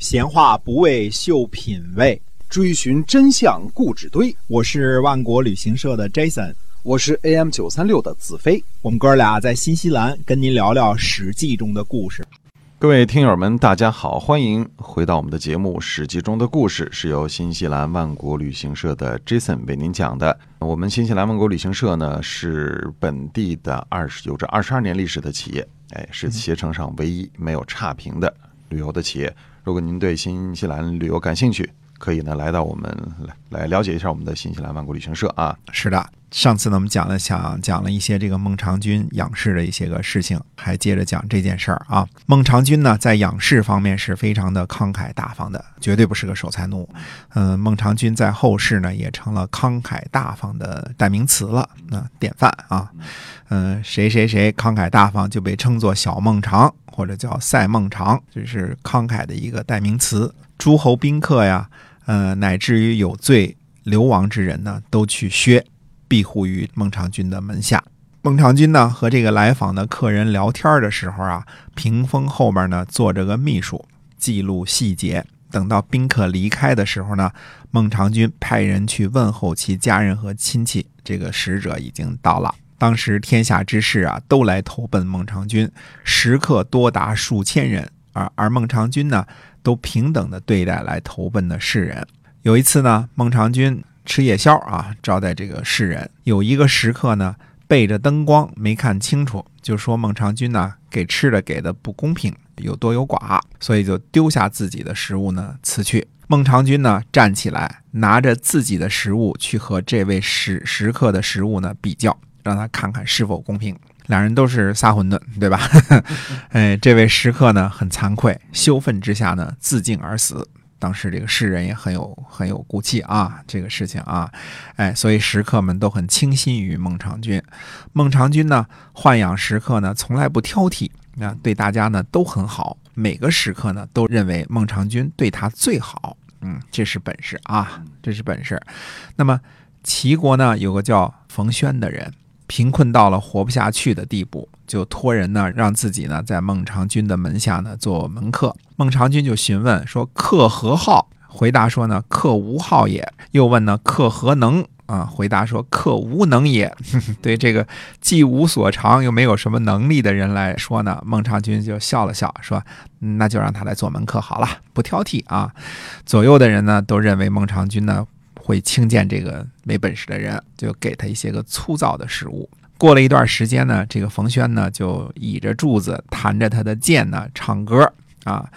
闲话不为秀品味，追寻真相固执堆。我是万国旅行社的 Jason，我是 AM 九三六的子飞。我们哥俩在新西兰跟您聊聊《史记》中的故事。各位听友们，大家好，欢迎回到我们的节目《史记》中的故事，是由新西兰万国旅行社的 Jason 为您讲的。我们新西兰万国旅行社呢，是本地的二十有着二十二年历史的企业，哎，是携程上唯一没有差评的旅游的企业。如果您对新西兰旅游感兴趣，可以呢来到我们来来了解一下我们的新西兰万国旅行社啊。是的，上次呢我们讲了讲讲了一些这个孟尝君养士的一些个事情，还接着讲这件事儿啊。孟尝君呢在养士方面是非常的慷慨大方的，绝对不是个守财奴。嗯，孟尝君在后世呢也成了慷慨大方的代名词了，那典范啊。嗯，谁谁谁慷慨大方就被称作小孟尝。或者叫赛孟尝，这是慷慨的一个代名词。诸侯宾客呀，呃，乃至于有罪流亡之人呢，都去削，庇护于孟尝君的门下。孟尝君呢，和这个来访的客人聊天的时候啊，屏风后边呢坐着个秘书，记录细节。等到宾客离开的时候呢，孟尝君派人去问候其家人和亲戚，这个使者已经到了。当时天下之士啊，都来投奔孟尝君，食客多达数千人，而而孟尝君呢，都平等的对待来投奔的士人。有一次呢，孟尝君吃夜宵啊，招待这个士人，有一个食客呢，背着灯光没看清楚，就说孟尝君呢给吃的给的不公平，有多有寡，所以就丢下自己的食物呢辞去。孟尝君呢站起来，拿着自己的食物去和这位食食客的食物呢比较。让他看看是否公平。两人都是撒馄饨，对吧？哎，这位食客呢很惭愧，羞愤之下呢自尽而死。当时这个世人也很有很有骨气啊，这个事情啊，哎，所以食客们都很倾心于孟尝君。孟尝君呢豢养食客呢从来不挑剔，啊，对大家呢都很好。每个食客呢都认为孟尝君对他最好。嗯，这是本事啊，这是本事。那么齐国呢有个叫冯轩的人。贫困到了活不下去的地步，就托人呢，让自己呢在孟尝君的门下呢做门客。孟尝君就询问说：“客何好？”回答说呢：“客无好也。”又问呢：“客何能？”啊，回答说：“客无能也。”对这个既无所长又没有什么能力的人来说呢，孟尝君就笑了笑说：“那就让他来做门客好了，不挑剔啊。”左右的人呢都认为孟尝君呢。会轻贱这个没本事的人，就给他一些个粗糙的食物。过了一段时间呢，这个冯轩呢就倚着柱子，弹着他的剑呢，唱歌啊，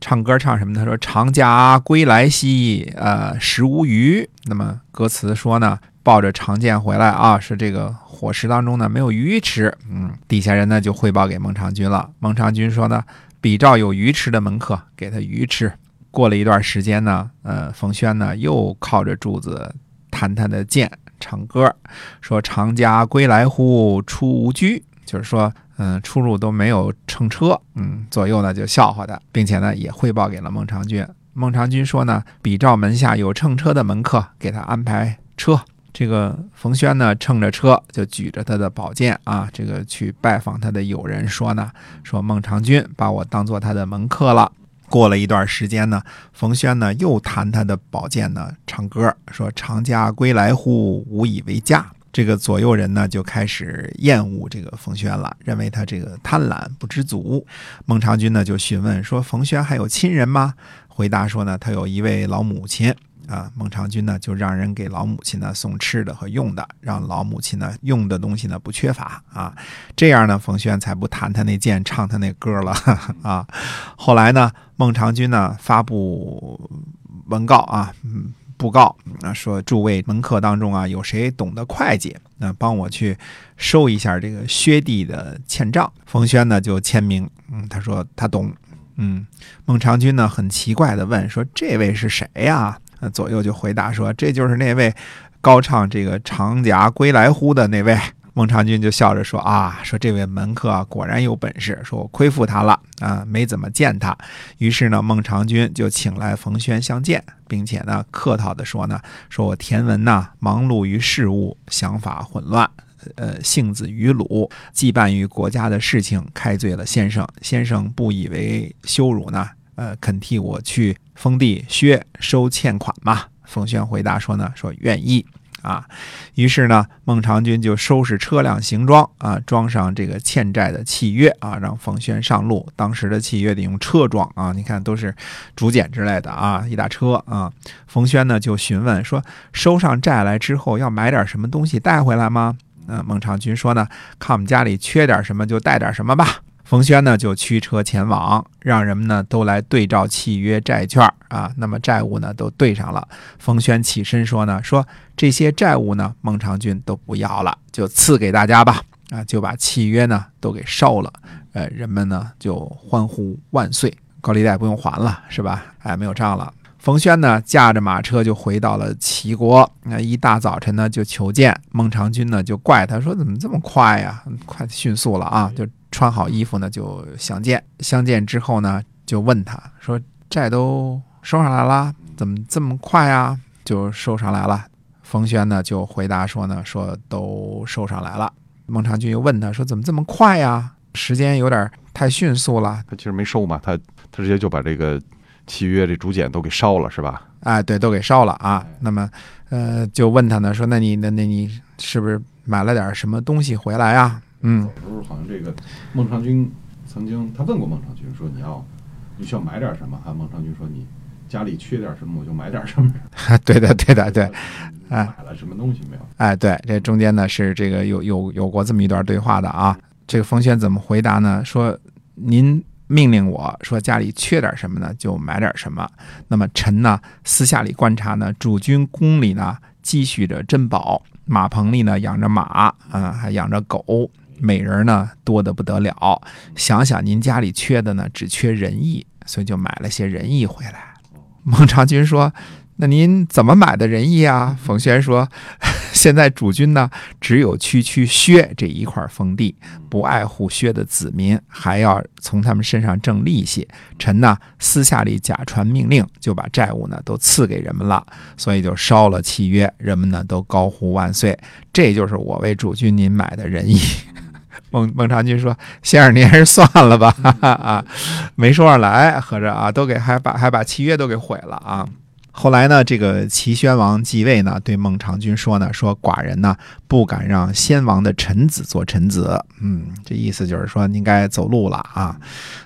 唱歌唱什么？他说：“长家归来兮，呃，食无鱼。”那么歌词说呢，抱着长剑回来啊，是这个伙食当中呢没有鱼吃。嗯，底下人呢就汇报给孟尝君了。孟尝君说呢，比照有鱼吃的门客，给他鱼吃。过了一段时间呢，呃，冯轩呢又靠着柱子弹他的剑，唱歌，说：“长家归来乎，出无居。”就是说，嗯，出入都没有乘车。嗯，左右呢就笑话他，并且呢也汇报给了孟尝君。孟尝君说呢，比照门下有乘车的门客，给他安排车。这个冯轩呢乘着车，就举着他的宝剑啊，这个去拜访他的友人，说呢，说孟尝君把我当做他的门客了。过了一段时间呢，冯轩呢又弹他的宝剑呢，唱歌说：“长家归来乎，无以为家。”这个左右人呢就开始厌恶这个冯轩了，认为他这个贪婪不知足。孟尝君呢就询问说：“冯轩还有亲人吗？”回答说呢：“他有一位老母亲。”啊，孟尝君呢就让人给老母亲呢送吃的和用的，让老母亲呢用的东西呢不缺乏啊。这样呢，冯轩才不弹他那剑，唱他那歌了 啊。后来呢，孟尝君呢发布文告啊，布告啊，说诸位门客当中啊，有谁懂得会计？那帮我去收一下这个薛地的欠账。冯轩呢就签名，嗯，他说他懂。嗯，孟尝君呢很奇怪的问说：“这位是谁呀？”左右就回答说：“这就是那位高唱这个‘长夹归来乎’的那位。”孟尝君就笑着说：“啊，说这位门客果然有本事，说我亏负他了啊，没怎么见他。”于是呢，孟尝君就请来冯轩相见，并且呢，客套的说呢：“说我田文呐，忙碌于事务，想法混乱，呃，性子愚鲁，羁绊于国家的事情，开罪了先生。先生不以为羞辱呢？”呃，肯替我去封地薛收欠款吗？冯轩回答说呢，说愿意啊。于是呢，孟尝君就收拾车辆行装啊，装上这个欠债的契约啊，让冯轩上路。当时的契约得用车装啊，你看都是竹简之类的啊，一大车啊。冯轩呢就询问说，收上债来之后要买点什么东西带回来吗？嗯，孟尝君说呢，看我们家里缺点什么就带点什么吧。冯轩呢就驱车前往，让人们呢都来对照契约债券啊，那么债务呢都对上了。冯轩起身说呢，说这些债务呢，孟尝君都不要了，就赐给大家吧。啊，就把契约呢都给烧了。呃，人们呢就欢呼万岁，高利贷不用还了，是吧？哎，没有账了。冯轩呢驾着马车就回到了齐国。那一大早晨呢就求见孟尝君呢，就怪他说怎么这么快呀，快迅速了啊，就。穿好衣服呢，就相见。相见之后呢，就问他说：“债都收上来了，怎么这么快啊？”就收上来了。冯轩呢就回答说呢：“说都收上来了。”孟尝君又问他说：“怎么这么快呀？时间有点太迅速了。”他其实没收嘛，他他直接就把这个契约这竹简都给烧了，是吧？哎，对，都给烧了啊。那么，呃，就问他呢，说：“那你那那你是不是买了点什么东西回来啊？”嗯，时候好像这个孟尝君曾经他问过孟尝君说你要你需要买点什么？哈，孟尝君说你家里缺点什么我就买点什么。对的，对的，对。哎，买了什么东西没有？哎，对，这中间呢是这个有有有过这么一段对话的啊。这个冯轩怎么回答呢？说您命令我说家里缺点什么呢，就买点什么。那么臣呢私下里观察呢，主君宫里呢积蓄着珍宝，马棚里呢养着马啊，还养着狗。美人呢多得不得了，想想您家里缺的呢，只缺仁义，所以就买了些仁义回来。孟尝君说：“那您怎么买的仁义啊？”冯轩说。现在主君呢，只有区区薛这一块封地，不爱护薛的子民，还要从他们身上挣利息。臣呢，私下里假传命令，就把债务呢都赐给人们了，所以就烧了契约。人们呢都高呼万岁，这就是我为主君您买的仁义。孟孟尝君说：“先生，您还是算了吧，啊，没说上来，合着啊，都给还把还把契约都给毁了啊。”后来呢，这个齐宣王继位呢，对孟尝君说呢，说寡人呢不敢让先王的臣子做臣子，嗯，这意思就是说应该走路了啊。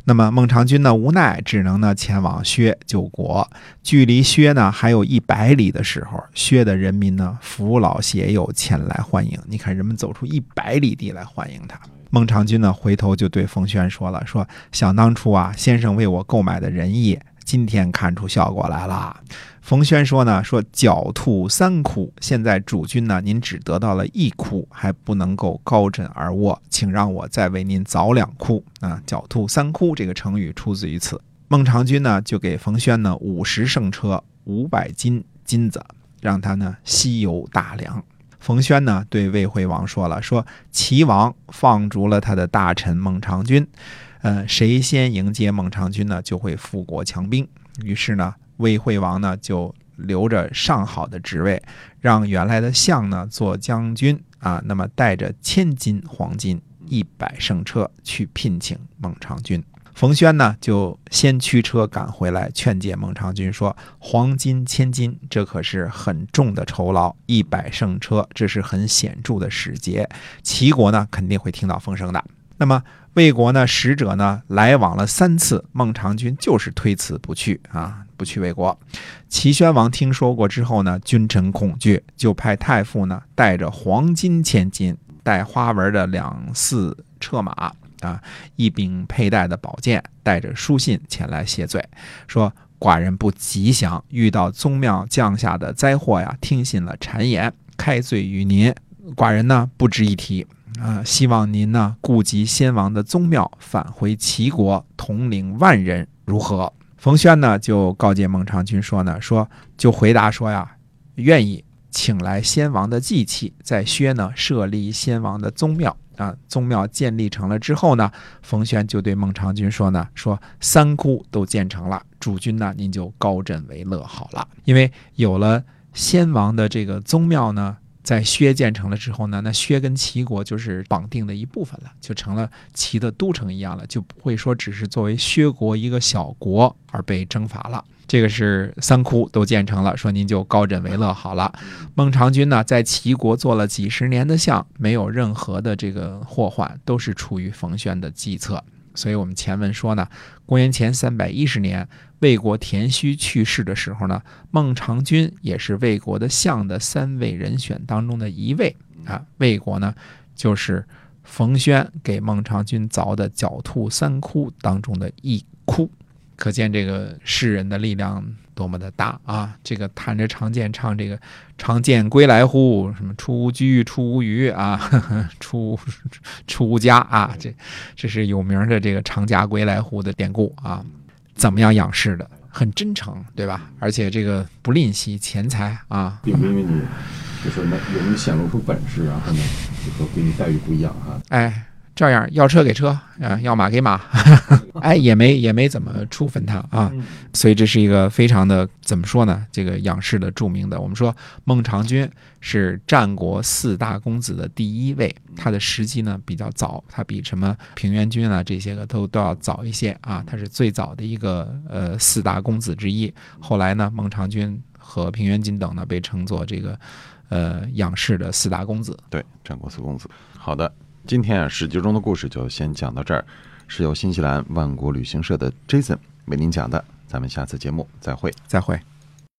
那么孟尝君呢无奈，只能呢前往薛救国。距离薛呢还有一百里的时候，薛的人民呢扶老携幼前来欢迎。你看，人们走出一百里地来欢迎他。孟尝君呢回头就对冯轩说了，说想当初啊，先生为我购买的仁义，今天看出效果来了。冯轩说呢，说狡兔三窟，现在主君呢，您只得到了一窟，还不能够高枕而卧，请让我再为您凿两窟啊！狡兔三窟这个成语出自于此。孟尝君呢，就给冯轩呢五十乘车，五百斤金子，让他呢西游大梁。冯轩呢对魏惠王说了，说齐王放逐了他的大臣孟尝君，呃，谁先迎接孟尝君呢，就会富国强兵。于是呢。魏惠王呢，就留着上好的职位，让原来的相呢做将军啊。那么带着千金黄金、一百乘车去聘请孟尝君。冯轩呢就先驱车赶回来劝诫孟尝君说：“黄金千金，这可是很重的酬劳；一百乘车，这是很显著的使节。齐国呢肯定会听到风声的。那么魏国呢使者呢来往了三次，孟尝君就是推辞不去啊。”不去魏国，齐宣王听说过之后呢，君臣恐惧，就派太傅呢带着黄金千金、带花纹的两四车马啊，一柄佩戴的宝剑，带着书信前来谢罪，说寡人不吉祥，遇到宗庙降下的灾祸呀，听信了谗言，开罪于您，寡人呢不值一提啊，希望您呢顾及先王的宗庙，返回齐国，统领万人，如何？冯轩呢就告诫孟尝君说呢，说就回答说呀，愿意请来先王的祭器，在薛呢设立先王的宗庙啊。宗庙建立成了之后呢，冯轩就对孟尝君说呢，说三窟都建成了，主君呢您就高枕为乐好了，因为有了先王的这个宗庙呢。在薛建成了之后呢，那薛跟齐国就是绑定的一部分了，就成了齐的都城一样了，就不会说只是作为薛国一个小国而被征伐了。这个是三窟都建成了，说您就高枕为乐好了。孟尝君呢，在齐国做了几十年的相，没有任何的这个祸患，都是出于冯谖的计策。所以我们前文说呢，公元前三百一十年，魏国田须去世的时候呢，孟尝君也是魏国的相的三位人选当中的一位啊。魏国呢，就是冯轩给孟尝君凿的狡兔三窟当中的一窟。可见这个世人的力量多么的大啊！这个弹着长剑唱这个“长剑归来乎”，什么“出无居，出无余啊，出出无家啊”，这这是有名的这个“长家归来乎”的典故啊。怎么样仰视的？很真诚，对吧？而且这个不吝惜钱财啊，并不因为你就是那有没有显露出本事，然后呢，就说给你待遇不一样哈。哎。照样要车给车啊，要马给马，哎，也没也没怎么处分他啊，所以这是一个非常的怎么说呢？这个仰视的著名的，我们说孟尝君是战国四大公子的第一位，他的时机呢比较早，他比什么平原君啊这些个都都要早一些啊，他是最早的一个呃四大公子之一。后来呢，孟尝君和平原君等呢被称作这个呃仰视的四大公子。对，战国四公子。好的。今天啊，史记中的故事就先讲到这儿，是由新西兰万国旅行社的 Jason 为您讲的。咱们下次节目再会，再会。